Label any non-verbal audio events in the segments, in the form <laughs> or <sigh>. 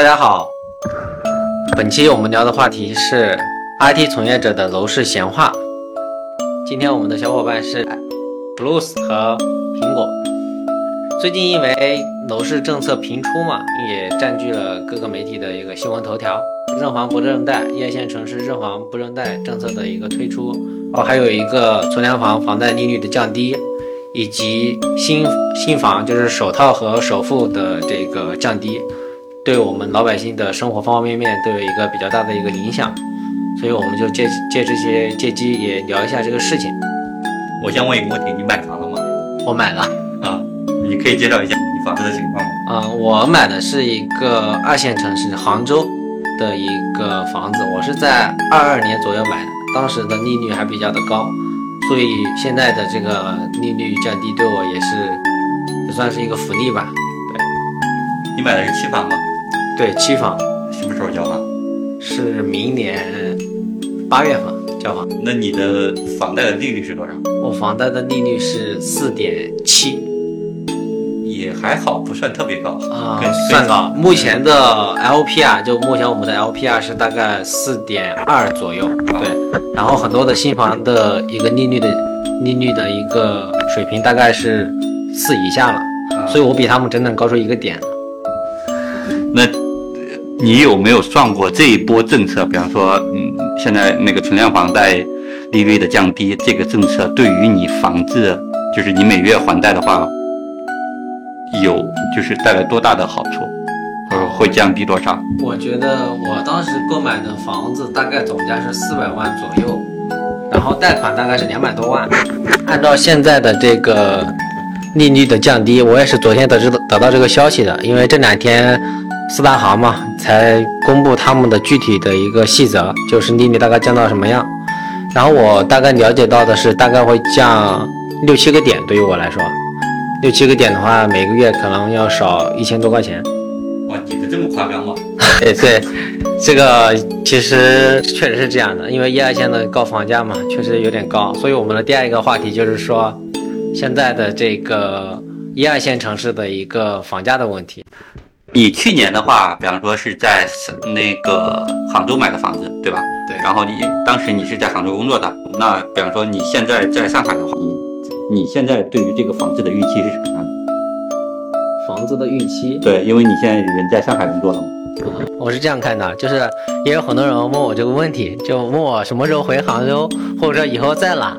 大家好，本期我们聊的话题是 IT 从业者的楼市闲话。今天我们的小伙伴是 Blues 和苹果。最近因为楼市政策频出嘛，也占据了各个媒体的一个新闻头条。认房不认贷，一线城市认房不认贷政策的一个推出，哦，还有一个存量房房贷利率的降低，以及新新房就是首套和首付的这个降低。对我们老百姓的生活方方面面都有一个比较大的一个影响，所以我们就借借这些借机也聊一下这个事情。我先问一个问题，你买房了吗？我买了啊，你可以介绍一下你房子的情况吗？啊，我买的是一个二线城市杭州的一个房子，我是在二二年左右买的，当时的利率还比较的高，所以现在的这个利率降低对我也是也算是一个福利吧。对，你买的是期房吗？对，期房什么时候交房？是明年八月份交房。那你的房贷的利率是多少？我房贷的利率是四点七，也还好，不算特别高啊，算高。目前的 LPR 就目前我们的 LPR 是大概四点二左右，对。然后很多的新房的一个利率的利率的一个水平大概是四以下了，所以我比他们整整高出一个点。你有没有算过这一波政策？比方说，嗯，现在那个存量房贷利率的降低，这个政策对于你房子，就是你每月还贷的话，有就是带来多大的好处，或者会降低多少？我觉得我当时购买的房子大概总价是四百万左右，然后贷款大概是两百多万。按照现在的这个利率的降低，我也是昨天得知得到这个消息的，因为这两天。四大行嘛，才公布他们的具体的一个细则，就是利率大概降到什么样。然后我大概了解到的是，大概会降六七个点。对于我来说，六七个点的话，每个月可能要少一千多块钱。哇，你的这么夸张吗？对 <laughs> 对，这个其实确实是这样的，因为一二线的高房价嘛，确实有点高。所以我们的第二个话题就是说，现在的这个一二线城市的一个房价的问题。你去年的话，比方说是在那个杭州买的房子，对吧？对。然后你当时你是在杭州工作的，那比方说你现在在上海的话，你你现在对于这个房子的预期是什么样的？房子的预期？对，因为你现在人在上海工作了嘛。我是这样看的，就是也有很多人问我这个问题，就问我什么时候回杭州，或者说以后在哪，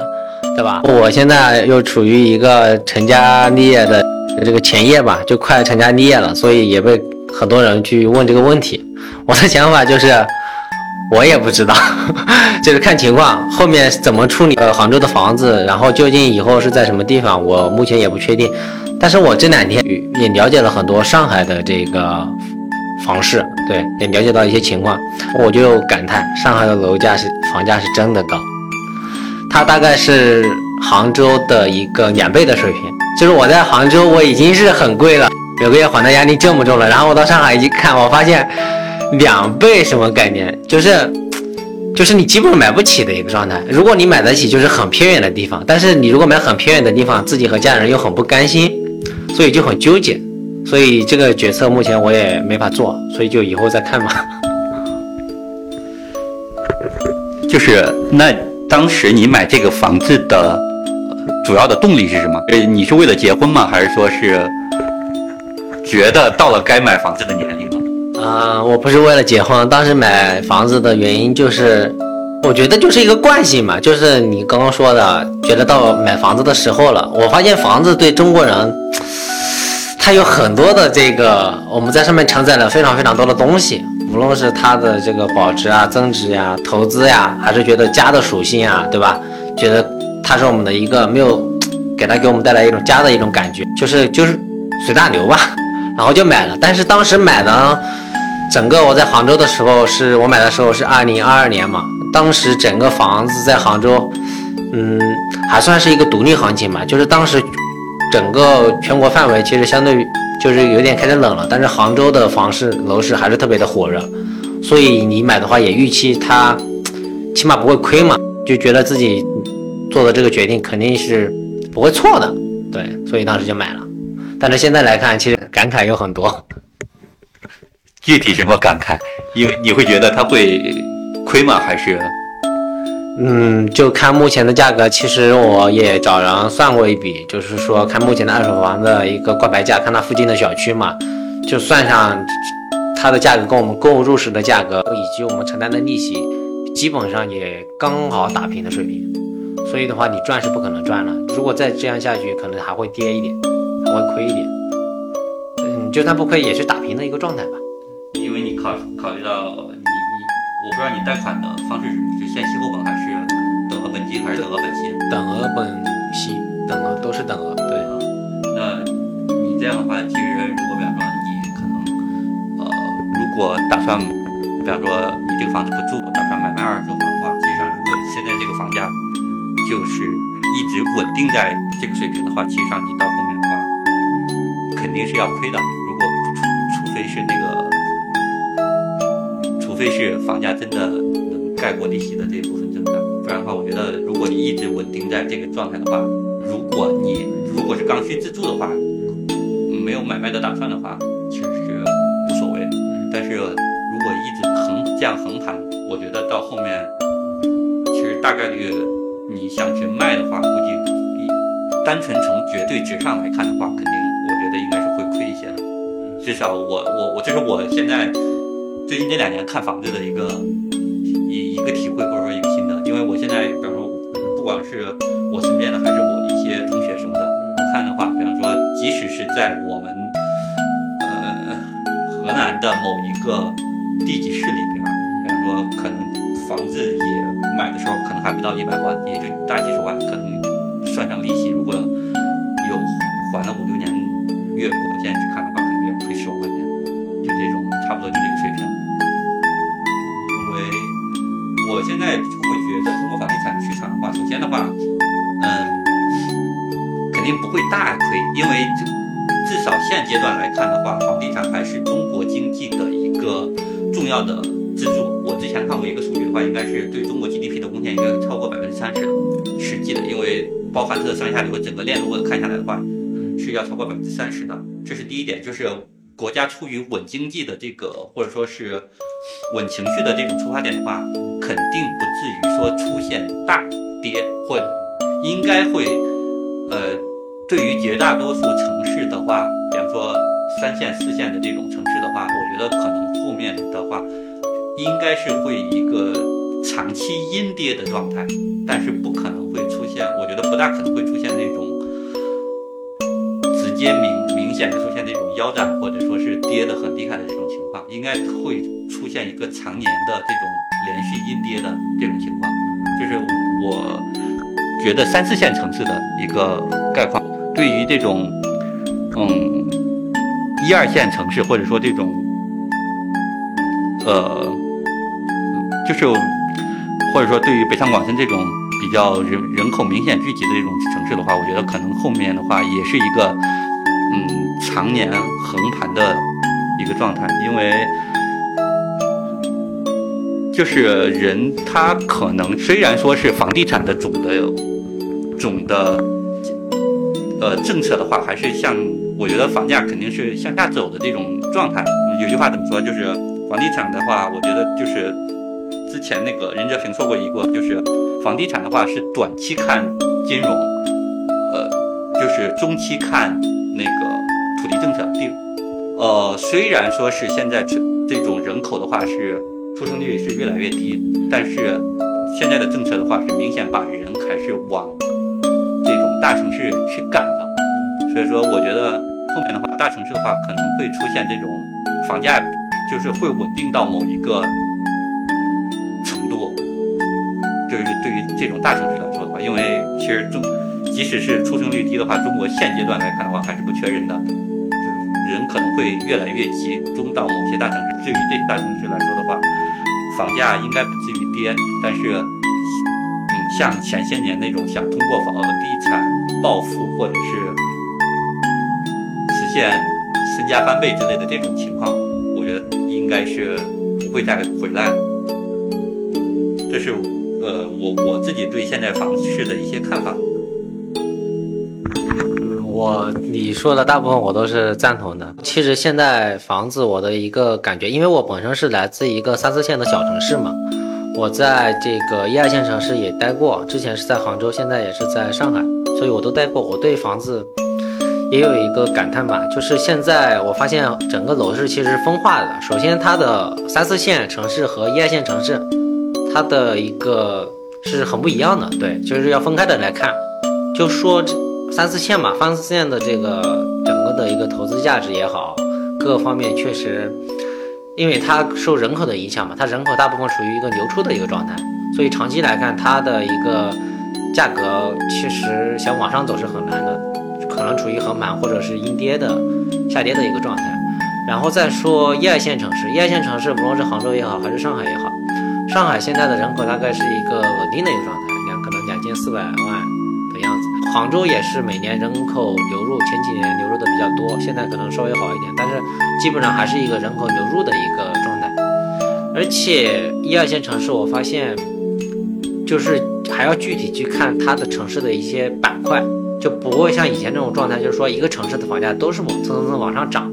对吧？我现在又处于一个成家立业的。这个前夜吧，就快成家立业了，所以也被很多人去问这个问题。<laughs> 我的想法就是，我也不知道，<laughs> 就是看情况，后面怎么处理呃杭州的房子，然后究竟以后是在什么地方，我目前也不确定。但是我这两天也了解了很多上海的这个房市，对，也了解到一些情况，我就感叹上海的楼价是房价是真的高，它大概是杭州的一个两倍的水平。就是我在杭州，我已经是很贵了，每个月还贷压力这么重了。然后我到上海一看，我发现两倍什么概念？就是，就是你基本买不起的一个状态。如果你买得起，就是很偏远的地方。但是你如果买很偏远的地方，自己和家人又很不甘心，所以就很纠结。所以这个决策目前我也没法做，所以就以后再看吧。就是那当时你买这个房子的。主要的动力是什么？呃，你是为了结婚吗？还是说是觉得到了该买房子的年龄了？啊，我不是为了结婚，当时买房子的原因就是，我觉得就是一个惯性嘛，就是你刚刚说的，觉得到买房子的时候了。我发现房子对中国人，它有很多的这个，我们在上面承载了非常非常多的东西，无论是它的这个保值啊、增值呀、投资呀，还是觉得家的属性啊，对吧？觉得。它是我们的一个没有给它给我们带来一种家的一种感觉，就是就是随大流吧，然后就买了。但是当时买的，整个我在杭州的时候，是我买的时候是二零二二年嘛，当时整个房子在杭州，嗯，还算是一个独立行情嘛，就是当时整个全国范围其实相对于就是有点开始冷了，但是杭州的房市楼市还是特别的火热，所以你买的话也预期它起码不会亏嘛，就觉得自己。做的这个决定肯定是不会错的，对，所以当时就买了。但是现在来看，其实感慨有很多。<laughs> 具体什么感慨？因为你会觉得它会亏吗？还是？嗯，就看目前的价格，其实我也找人算过一笔，就是说看目前的二手房的一个挂牌价，看它附近的小区嘛，就算上它的价格跟我们购入时的价格以及我们承担的利息，基本上也刚好打平的水平。所以的话，你赚是不可能赚了。如果再这样下去，可能还会跌一点，还会亏一点。嗯，就算不亏，也是打平的一个状态吧。因为你考考虑到你你，我不知道你贷款的方式是先息后本还是等额本金还是等额本息？等额本息，等额都是等额。对。那你这样的话，其实如果比方说你可能呃，如果打算，比方说你这个房子不住，打算买卖二手房的话，实际上如果现在这个房价就是一直稳定在这个水平的话，其实上你到后面的话肯定是要亏的。如果除除非是那个，除非是房价真的能盖过利息的这一部分增长，不然的话，我觉得如果你一直稳定在这个状态的话，如果你如果是刚需自住的话，没有买卖的打算的话，其实是无所谓。但是如果一直横这样横盘，我觉得到后面其实大概率。你想去卖的话，估计单纯从绝对值上来看的话，肯定我觉得应该是会亏一些的。至少我我我这是我现在最近这两年看房子的一个一一个体会或者说一个心得。因为我现在比方说，不管是我身边的还是我一些同学什么的，我看的话，比方说，即使是在我们呃河南的某一个地级市里边，比方说可能房子也。买的时候可能还不到一百万，也就大几十万，可能算上利息，如果有还了五六年月，供现在去看的话，可能要亏十万块钱，就这种差不多就这个水平。因为我现在会觉得中国房地产市场的话，首先的话，嗯，肯定不会大亏，因为至少现阶段来看的话，房地产还是中国经济的一个重要的支柱。我之前看过一个数据的话，应该是对中国献应该超过百分之三十的实际的，因为包含它的上下游整个链路看下来的话，是要超过百分之三十的。这是第一点，就是国家出于稳经济的这个或者说是稳情绪的这种出发点的话，肯定不至于说出现大跌，或应该会呃，对于绝大多数城市的话，比方说三线四线的这种城市的话，我觉得可能后面的话应该是会一个。长期阴跌的状态，但是不可能会出现，我觉得不大可能会出现那种直接明明显的出现那种腰斩或者说是跌的很厉害的这种情况，应该会出现一个常年的这种连续阴跌的这种情况，就是我觉得三四线城市的一个概况。对于这种嗯一二线城市或者说这种呃就是。或者说，对于北上广深这种比较人人口明显聚集的这种城市的话，我觉得可能后面的话也是一个嗯常年横盘的一个状态，因为就是人他可能虽然说是房地产的总的总的呃政策的话，还是像我觉得房价肯定是向下走的这种状态。有句话怎么说？就是房地产的话，我觉得就是。前那个任哲平说过一个，就是房地产的话是短期看金融，呃，就是中期看那个土地政策。第，呃，虽然说是现在这这种人口的话是出生率是越来越低，但是现在的政策的话是明显把人还是往这种大城市去赶的。所以说，我觉得后面的话，大城市的话可能会出现这种房价就是会稳定到某一个。多就是对于这种大城市来说的话，因为其实中，即使是出生率低的话，中国现阶段来看的话，还是不缺人的，人可能会越来越集中到某些大城市。至于这大城市来说的话，房价应该不至于跌，但是，嗯，像前些年那种想通过房地产暴富或者是实现身家翻倍之类的这种情况，我觉得应该是不会再回来了。自己对现在房市的一些看法，嗯我你说的大部分我都是赞同的。其实现在房子我的一个感觉，因为我本身是来自一个三四线的小城市嘛，我在这个一二线城市也待过，之前是在杭州，现在也是在上海，所以我都待过。我对房子也有一个感叹吧，就是现在我发现整个楼市其实是分化的。首先，它的三四线城市和一二线城市，它的一个是很不一样的，对，就是要分开的来看。就说。三四线嘛，三四线的这个整个的一个投资价值也好，各方面确实，因为它受人口的影响嘛，它人口大部分处于一个流出的一个状态，所以长期来看，它的一个价格其实想往上走是很难的，可能处于横盘或者是阴跌的下跌的一个状态。然后再说一二线城市，一二线城市，不论是杭州也好，还是上海也好，上海现在的人口大概是一个稳定的一个状态，两可能两千四百万的样子。杭州也是每年人口流入，前几年流入的比较多，现在可能稍微好一点，但是基本上还是一个人口流入的一个状态。而且一二线城市，我发现就是还要具体去看它的城市的一些板块，就不会像以前这种状态，就是说一个城市的房价都是蹭蹭蹭往上涨，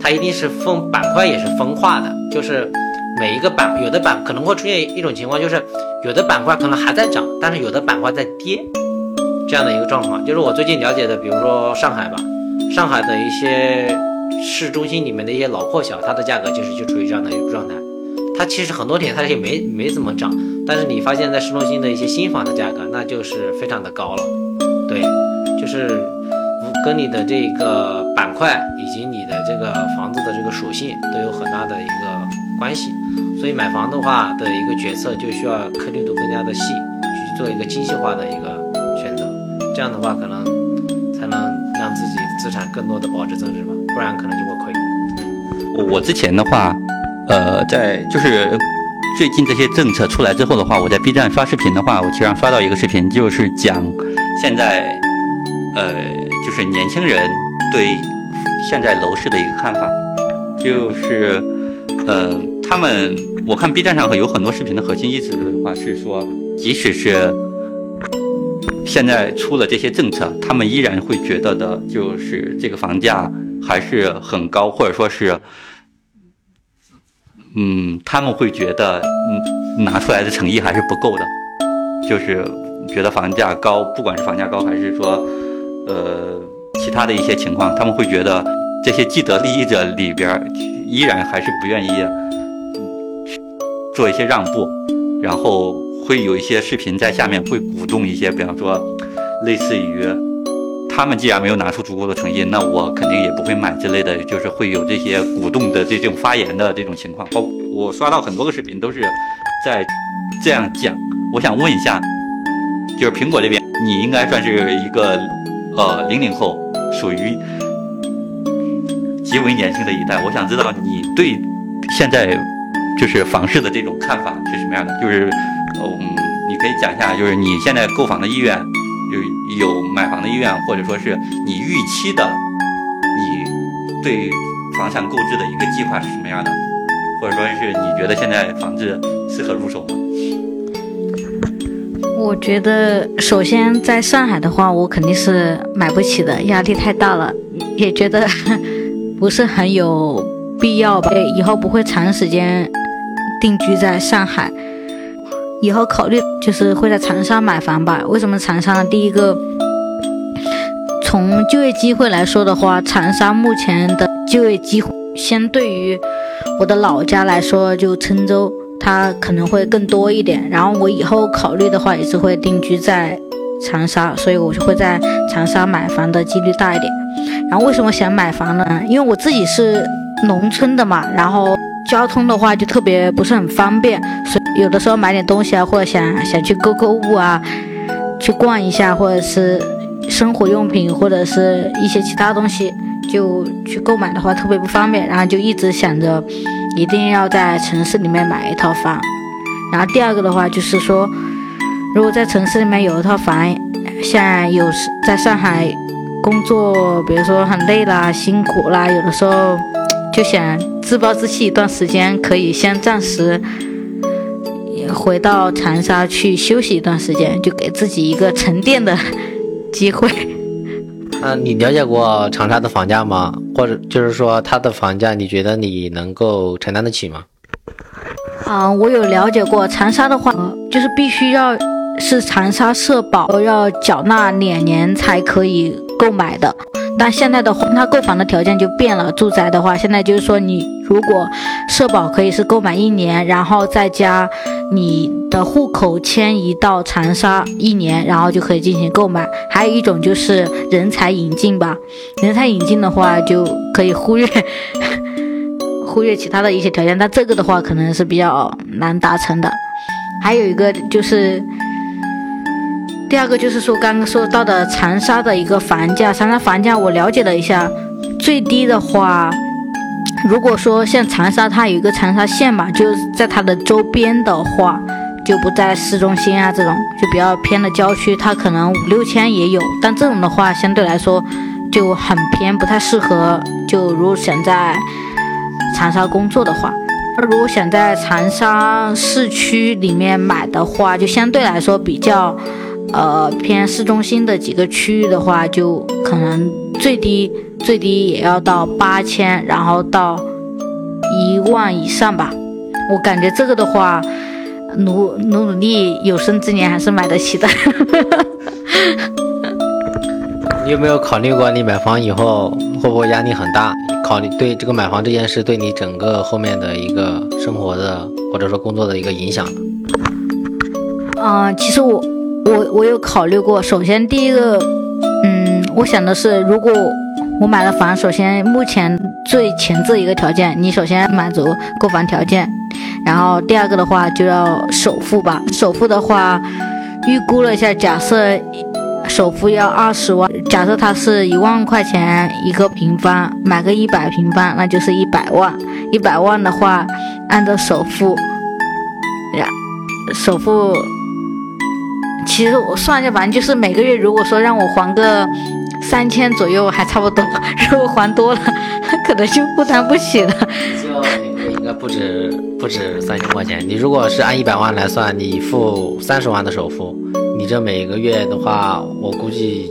它一定是分板块也是分化的，就是每一个板有的板可能会出现一种情况，就是有的板块可能还在涨，但是有的板块在跌。这样的一个状况，就是我最近了解的，比如说上海吧，上海的一些市中心里面的一些老破小，它的价格其实就处于这样的一个状态。它其实很多点它也没没怎么涨，但是你发现在市中心的一些新房的价格，那就是非常的高了。对，就是跟你的这个板块以及你的这个房子的这个属性都有很大的一个关系。所以买房的话的一个决策就需要颗粒度更加的细，去做一个精细化的一个选择。这样的话，可能才能让自己资产更多的保值增值吧，不然可能就会亏。我之前的话，呃，在就是最近这些政策出来之后的话，我在 B 站刷视频的话，我经常刷到一个视频，就是讲现在，呃，就是年轻人对现在楼市的一个看法，就是，呃，他们我看 B 站上有很多视频的核心意思的话是说，即使是。现在出了这些政策，他们依然会觉得的，就是这个房价还是很高，或者说是，嗯，他们会觉得，嗯，拿出来的诚意还是不够的，就是觉得房价高，不管是房价高还是说，呃，其他的一些情况，他们会觉得这些既得利益者里边依然还是不愿意做一些让步，然后。会有一些视频在下面会鼓动一些，比方说，类似于他们既然没有拿出足够的诚意，那我肯定也不会买之类的，就是会有这些鼓动的这种发言的这种情况。包我刷到很多个视频都是在这样讲。我想问一下，就是苹果这边，你应该算是一个呃零零后，属于极为年轻的一代。我想知道你对现在就是房市的这种看法是什么样的？就是。嗯，你可以讲一下，就是你现在购房的意愿，有有买房的意愿，或者说是你预期的，你对房产购置的一个计划是什么样的，或者说是你觉得现在房子适合入手吗？我觉得首先在上海的话，我肯定是买不起的，压力太大了，也觉得 <laughs> 不是很有必要吧，以后不会长时间定居在上海。以后考虑就是会在长沙买房吧？为什么长沙呢？第一个，从就业机会来说的话，长沙目前的就业机会相对于我的老家来说，就郴州，它可能会更多一点。然后我以后考虑的话，也是会定居在长沙，所以我就会在长沙买房的几率大一点。然后为什么想买房呢？因为我自己是农村的嘛，然后。交通的话就特别不是很方便，所以有的时候买点东西啊，或者想想去购购物啊，去逛一下，或者是生活用品或者是一些其他东西，就去购买的话特别不方便。然后就一直想着一定要在城市里面买一套房。然后第二个的话就是说，如果在城市里面有一套房，像有在上海工作，比如说很累啦、辛苦啦，有的时候就想。自暴自弃一段时间，可以先暂时回到长沙去休息一段时间，就给自己一个沉淀的 <laughs> 机会。啊，你了解过长沙的房价吗？或者就是说它的房价，你觉得你能够承担得起吗？啊，我有了解过长沙的话，就是必须要是长沙社保要缴纳两年才可以购买的。但现在的话，它购房的条件就变了。住宅的话，现在就是说，你如果社保可以是购买一年，然后再加你的户口迁移到长沙一年，然后就可以进行购买。还有一种就是人才引进吧，<laughs> 人才引进的话就可以忽略 <laughs> 忽略其他的一些条件，但这个的话可能是比较难达成的。还有一个就是。第二个就是说，刚刚说到的长沙的一个房价，长沙房价我了解了一下，最低的话，如果说像长沙，它有一个长沙县嘛，就在它的周边的话，就不在市中心啊，这种就比较偏的郊区，它可能五六千也有，但这种的话相对来说就很偏，不太适合。就如果想在长沙工作的话，那如果想在长沙市区里面买的话，就相对来说比较。呃，偏市中心的几个区域的话，就可能最低最低也要到八千，然后到一万以上吧。我感觉这个的话，努努努力，有生之年还是买得起的。<laughs> 你有没有考虑过，你买房以后会不会压力很大？考虑对这个买房这件事对你整个后面的一个生活的或者说工作的一个影响呢？嗯，其实我。我我有考虑过，首先第一个，嗯，我想的是，如果我买了房，首先目前最前置一个条件，你首先满足购房条件，然后第二个的话就要首付吧。首付的话，预估了一下，假设首付要二十万，假设它是一万块钱一个平方，买个一百平方，那就是一百万。一百万的话，按照首付，呀，首付。其实我算一下，反正就是每个月，如果说让我还个三千左右，还差不多；<laughs> 如果还多了，<laughs> 可能就负担不起了。就应该不止不止三千块钱。你如果是按一百万来算，你付三十万的首付，你这每个月的话，我估计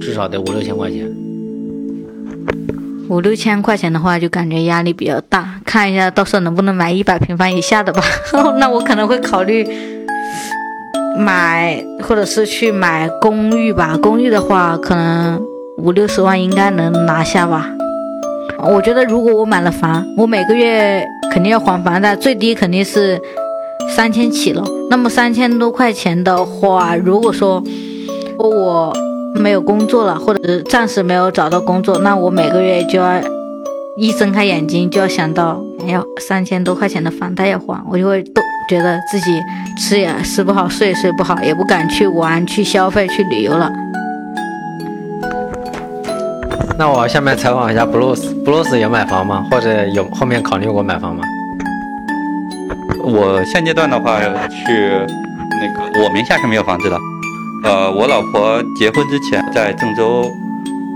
至少得五六千块钱。五六千块钱的话，就感觉压力比较大。看一下，到时候能不能买一百平方以下的吧？<laughs> 那我可能会考虑。买或者是去买公寓吧，公寓的话可能五六十万应该能拿下吧。我觉得如果我买了房，我每个月肯定要还房贷，最低肯定是三千起了。那么三千多块钱的话，如果说我没有工作了，或者是暂时没有找到工作，那我每个月就要一睁开眼睛就要想到要三千多块钱的房贷要还，我就会都觉得自己。吃也吃不好，睡也睡不好，也不敢去玩、去消费、去旅游了。那我下面采访一下 Blues，Blues 有买房吗？或者有后面考虑过买房吗？我现阶段的话是那个我名下是没有房子的。呃，我老婆结婚之前在郑州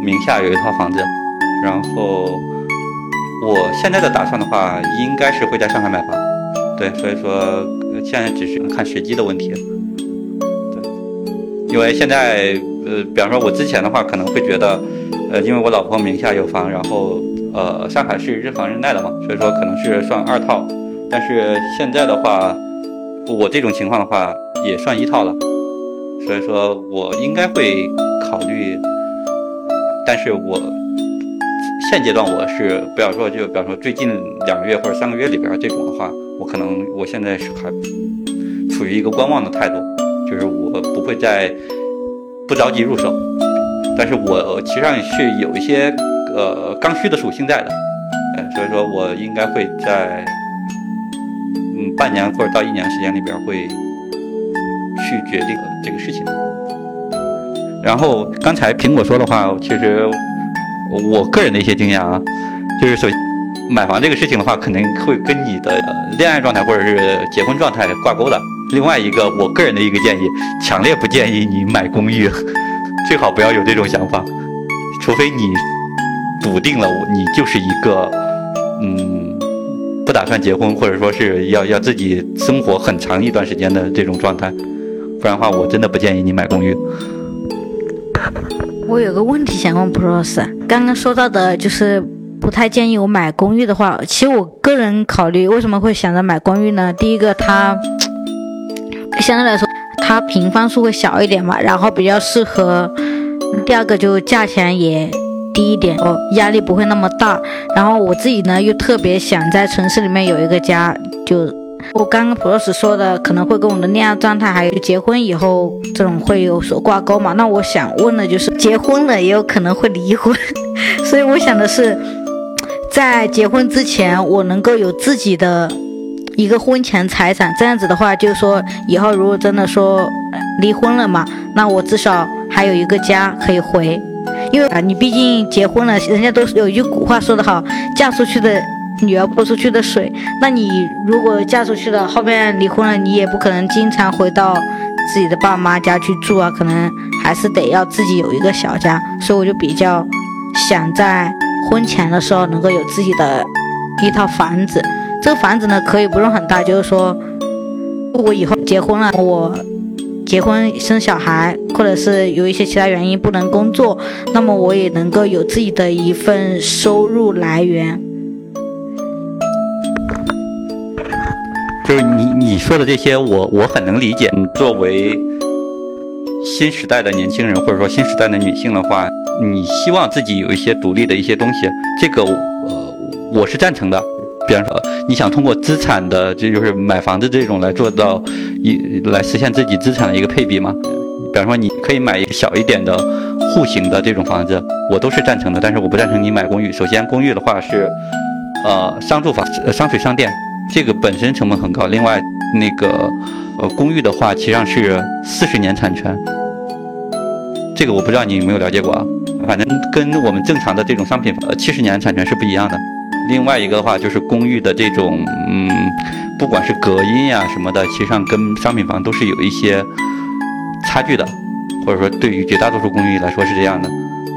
名下有一套房子，然后我现在的打算的话，应该是会在上海买房。对，所以说。现在只是看时机的问题，对，因为现在，呃，比方说，我之前的话可能会觉得，呃，因为我老婆名下有房，然后，呃，上海是日房日贷的嘛，所以说可能是算二套，但是现在的话，我这种情况的话也算一套了，所以说我应该会考虑，但是我现阶段我是不要说，就比方说最近两个月或者三个月里边这种的话。我可能我现在是还处于一个观望的态度，就是我不会再不着急入手，但是我其实上是有一些呃刚需的属性在的，呃，所以说我应该会在嗯半年或者到一年时间里边会去决定这个事情。然后刚才苹果说的话，其实我个人的一些经验啊，就是首先。买房这个事情的话，肯定会跟你的恋爱状态或者是结婚状态挂钩的。另外一个，我个人的一个建议，强烈不建议你买公寓，<laughs> 最好不要有这种想法，除非你笃定了你就是一个嗯不打算结婚或者说是要要自己生活很长一段时间的这种状态，不然的话，我真的不建议你买公寓。我有个问题想问 Pros，刚刚说到的就是不太建议我买公寓的话，其实我个人考虑为什么会想着买公寓呢？第一个，它 <tsk> 相对来说它平方数会小一点嘛，然后比较适合；第二个就价钱也低一点，哦，压力不会那么大。然后我自己呢又特别想在城市里面有一个家，就。我刚刚普罗斯说的可能会跟我的恋爱状态，还有结婚以后这种会有所挂钩嘛？那我想问的就是，结婚了也有可能会离婚，<laughs> 所以我想的是，在结婚之前，我能够有自己的一个婚前财产，这样子的话，就是说以后如果真的说离婚了嘛，那我至少还有一个家可以回，因为啊，你毕竟结婚了，人家都有一句古话说得好，嫁出去的。女儿泼出去的水，那你如果嫁出去了，后面离婚了，你也不可能经常回到自己的爸妈家去住啊，可能还是得要自己有一个小家。所以我就比较想在婚前的时候能够有自己的一套房子。这个房子呢，可以不用很大，就是说，如果以后结婚了，我结婚生小孩，或者是有一些其他原因不能工作，那么我也能够有自己的一份收入来源。就是你你说的这些，我我很能理解。作为新时代的年轻人，或者说新时代的女性的话，你希望自己有一些独立的一些东西，这个呃我是赞成的。比方说，你想通过资产的，这就是买房子这种来做到一来实现自己资产的一个配比嘛。比方说，你可以买一个小一点的户型的这种房子，我都是赞成的。但是我不赞成你买公寓。首先，公寓的话是呃商住房、商水商电。这个本身成本很高，另外那个呃公寓的话，实上是四十年产权，这个我不知道你有没有了解过啊？反正跟我们正常的这种商品呃七十年产权是不一样的。另外一个的话就是公寓的这种嗯，不管是隔音呀什么的，其实上跟商品房都是有一些差距的，或者说对于绝大多数公寓来说是这样的。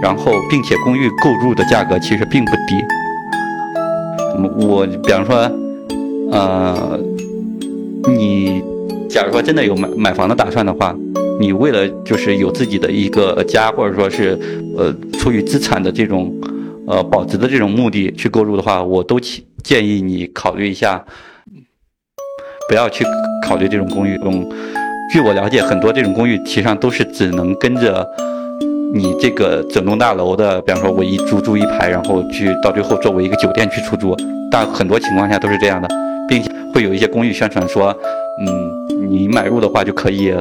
然后并且公寓购入的价格其实并不低，我比方说。呃，你假如说真的有买买房的打算的话，你为了就是有自己的一个家，或者说是呃出于资产的这种呃保值的这种目的去购入的话，我都建议你考虑一下，不要去考虑这种公寓。嗯，据我了解，很多这种公寓其实上都是只能跟着你这个整栋大楼的，比方说我一租租一排，然后去到最后作为一个酒店去出租，但很多情况下都是这样的。并且会有一些公寓宣传说，嗯，你买入的话就可以，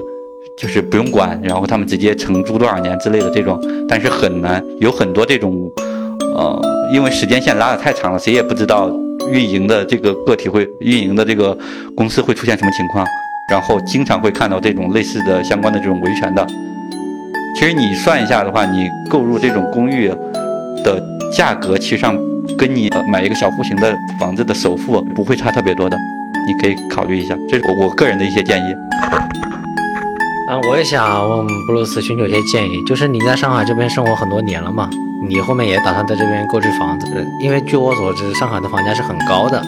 就是不用管，然后他们直接承租多少年之类的这种，但是很难，有很多这种，呃，因为时间线拉得太长了，谁也不知道运营的这个个体会，运营的这个公司会出现什么情况，然后经常会看到这种类似的相关的这种维权的。其实你算一下的话，你购入这种公寓的价格，其实上。跟你买一个小户型的房子的首付不会差特别多的，你可以考虑一下，这是我我个人的一些建议。啊，我也想问布鲁斯寻求一些建议，就是你在上海这边生活很多年了嘛，你后面也打算在这边购置房子？因为据我所知，上海的房价是很高的。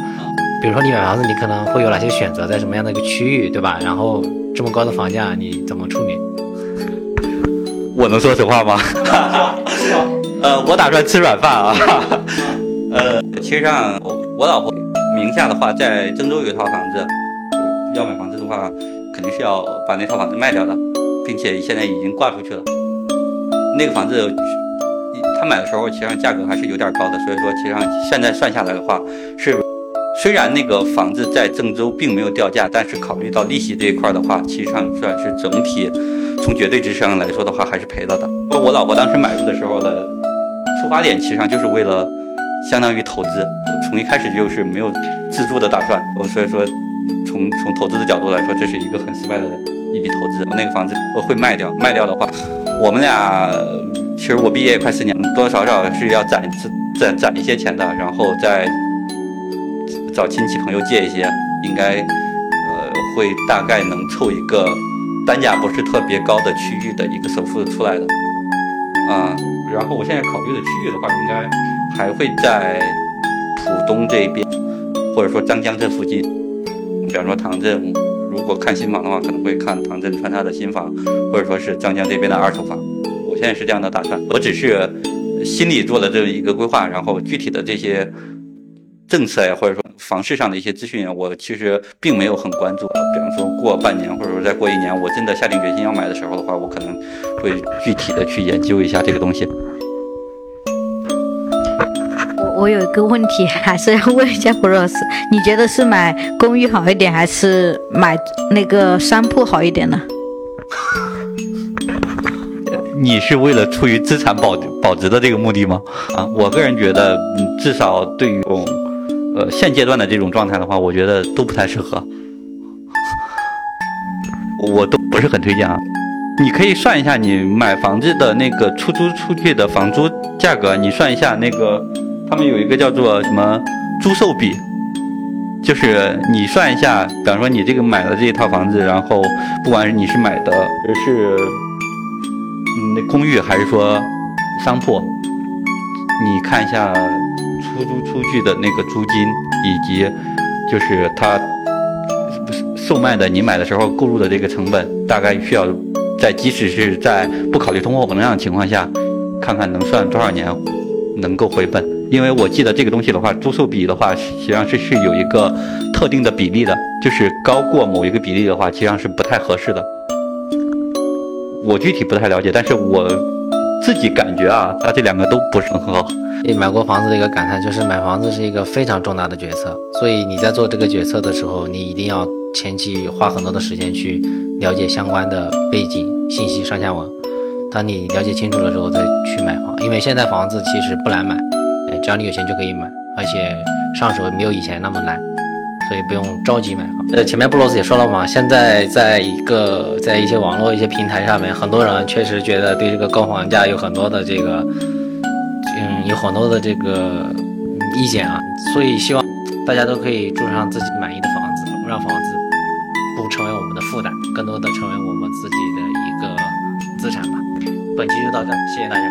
比如说你买房子，你可能会有哪些选择，在什么样的一个区域，对吧？然后这么高的房价，你怎么处理？我能说实话吗？<laughs> 呃，我打算吃软饭啊。<laughs> 呃，其实上我我老婆名下的话，在郑州有一套房子，要买房子的话，肯定是要把那套房子卖掉的，并且现在已经挂出去了。那个房子他买的时候，其实上价格还是有点高的，所以说其实上现在算下来的话，是虽然那个房子在郑州并没有掉价，但是考虑到利息这一块的话，其实上算是整体从绝对值上来说的话，还是赔了的。我老婆当时买入的时候的出发点，其实上就是为了。相当于投资，从一开始就是没有自住的打算，我所以说，从投资的角度来说，这是一个很失败的一笔投资。那个房子我会卖掉，卖掉的话，我们俩其实我毕业也快四年，多多少少是要攒攒攒一些钱的，然后再找亲戚朋友借一些，应该呃会大概能凑一个单价不是特别高的区域的一个首付出来的，啊，然后我现在考虑的区域的话，应该。还会在浦东这边，或者说张江这附近，比方说唐镇，如果看新房的话，可能会看唐镇川沙的新房，或者说是张江这边的二手房。我现在是这样的打算，我只是心里做了这么一个规划，然后具体的这些政策呀，或者说房市上的一些资讯，我其实并没有很关注。比方说过半年，或者说再过一年，我真的下定决心要买的时候的话，我可能会具体的去研究一下这个东西。我有一个问题，还是要问一下 Bros，你觉得是买公寓好一点，还是买那个商铺好一点呢？你是为了出于资产保保值的这个目的吗？啊，我个人觉得，嗯，至少对于这种呃现阶段的这种状态的话，我觉得都不太适合，我都不是很推荐啊。你可以算一下你买房子的那个出租出去的房租价格，你算一下那个，他们有一个叫做什么租售比，就是你算一下，比方说你这个买了这一套房子，然后不管你是买的是。嗯，那公寓还是说商铺？你看一下出租出去的那个租金，以及就是它售卖的，你买的时候购入的这个成本，大概需要在即使是在不考虑通货膨胀的情况下，看看能算多少年能够回本？因为我记得这个东西的话，租售比的话，实际上是是有一个特定的比例的，就是高过某一个比例的话，实际上是不太合适的。我具体不太了解，但是我自己感觉啊，它这两个都不是很好。你买过房子的一个感叹就是，买房子是一个非常重大的决策，所以你在做这个决策的时候，你一定要前期花很多的时间去了解相关的背景信息、上下文。当你了解清楚了之后，再去买房，因为现在房子其实不难买，只要你有钱就可以买，而且上手没有以前那么难。所以不用着急买房。呃，前面布罗斯也说了嘛，现在在一个在一些网络一些平台上面，很多人确实觉得对这个高房价有很多的这个，嗯，有很多的这个意见啊。所以希望大家都可以住上自己满意的房子，让房子不成为我们的负担，更多的成为我们自己的一个资产吧。本期就到这，谢谢大家。